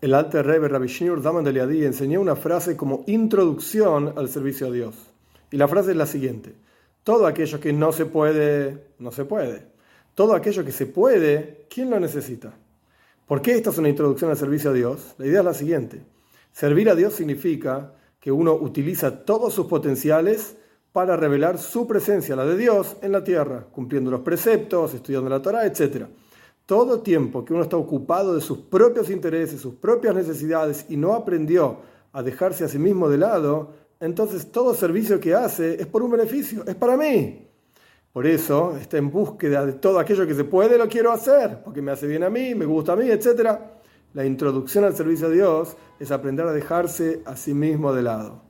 El Alter Rebbe Rabbi Shneur Daman de Liadi enseñó una frase como introducción al servicio a Dios. Y la frase es la siguiente: Todo aquello que no se puede, no se puede. Todo aquello que se puede, ¿quién lo necesita? ¿Por qué esta es una introducción al servicio a Dios? La idea es la siguiente: Servir a Dios significa que uno utiliza todos sus potenciales para revelar su presencia, la de Dios, en la tierra, cumpliendo los preceptos, estudiando la Torah, etc todo tiempo que uno está ocupado de sus propios intereses, sus propias necesidades y no aprendió a dejarse a sí mismo de lado, entonces todo servicio que hace es por un beneficio, es para mí. Por eso está en búsqueda de todo aquello que se puede, lo quiero hacer, porque me hace bien a mí, me gusta a mí, etc. La introducción al servicio a Dios es aprender a dejarse a sí mismo de lado.